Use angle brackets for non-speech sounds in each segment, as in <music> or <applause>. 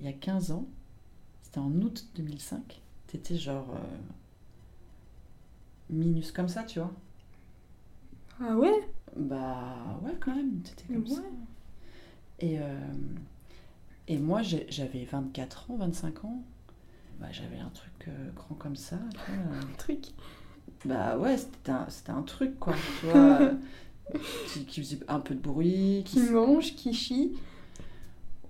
il y a 15 ans, c'était en août 2005, t'étais genre euh, minus comme ça, tu vois. Ah ouais? Bah ouais, quand même, t'étais comme Ouais. ça. Et, euh, et moi, j'avais 24 ans, 25 ans. Bah, j'avais un truc euh, grand comme ça. vois. <laughs> Truc. Bah ouais, c'était un, un truc, quoi. Tu <laughs> vois, qui, qui faisait un peu de bruit, qui Qui mange, qui chie.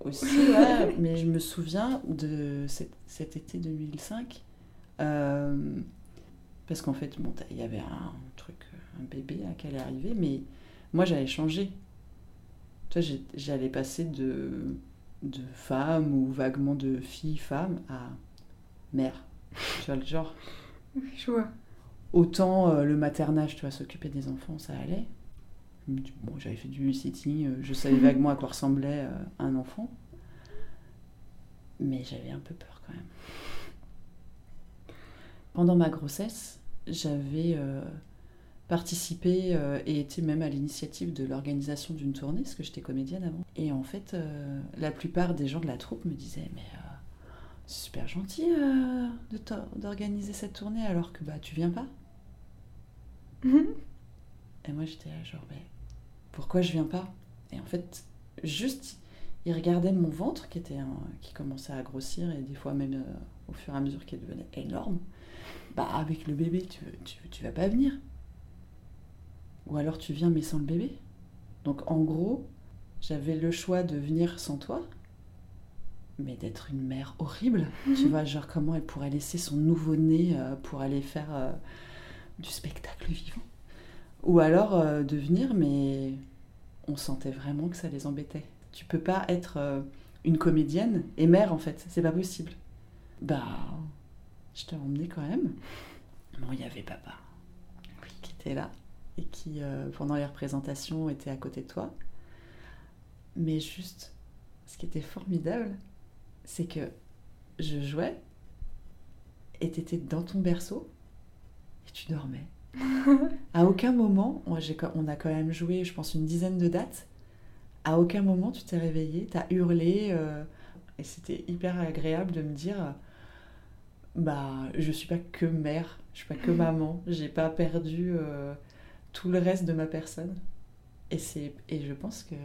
Aussi, ouais. <laughs> Mais je me souviens de cet, cet été 2005. euh, parce qu'en fait, bon, il y avait un truc, un bébé là, qui allait arriver, mais moi j'allais changer. Tu vois, j'ai- j'allais passer de, de femme ou vaguement de fille-femme à mère. Tu vois le genre Je vois. Autant euh, le maternage, tu vois, s'occuper des enfants, ça allait. Bon, j'avais fait du sitting, euh, je savais vaguement à quoi ressemblait euh, un enfant. Mais j'avais un peu peur quand même. Pendant ma grossesse, j'avais euh, participé euh, et été même à l'initiative de l'organisation d'une tournée, parce que j'étais comédienne avant. Et en fait, euh, la plupart des gens de la troupe me disaient Mais c'est super gentil d'organiser cette tournée alors que bah, tu viens pas. <laughs> Et moi j'étais là, genre, mais pourquoi je viens pas? Et en fait, juste, il regardait mon ventre qui, était un- qui commençait à grossir et des fois même euh, au fur et à mesure qu'il devenait énorme. Bah, avec le bébé, tu, tu, tu vas pas venir. Ou alors tu viens mais sans le bébé. Donc en gros, j'avais le choix de venir sans toi, mais d'être une mère horrible. Tu vois, genre comment elle pourrait laisser son nouveau-né euh, pour aller faire euh, du spectacle vivant. Ou alors euh, de venir, mais on sentait vraiment que ça les embêtait. Tu peux pas être euh, une comédienne et mère en fait, c'est pas possible. Bah, je t'ai emmené quand même. Bon, il y avait papa qui était là et qui, euh, pendant les représentations, était à côté de toi. Mais juste, ce qui était formidable, c'est que je jouais et t'étais dans ton berceau et tu dormais. <laughs> à aucun moment, on a quand même joué, je pense, une dizaine de dates. À aucun moment tu t'es réveillé, t'as hurlé, euh, et c'était hyper agréable de me dire, bah, je suis pas que mère, je suis pas que <laughs> maman, j'ai pas perdu euh, tout le reste de ma personne. Et c'est, et je pense que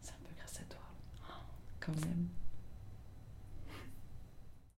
c'est un peu grâce à toi, quand même.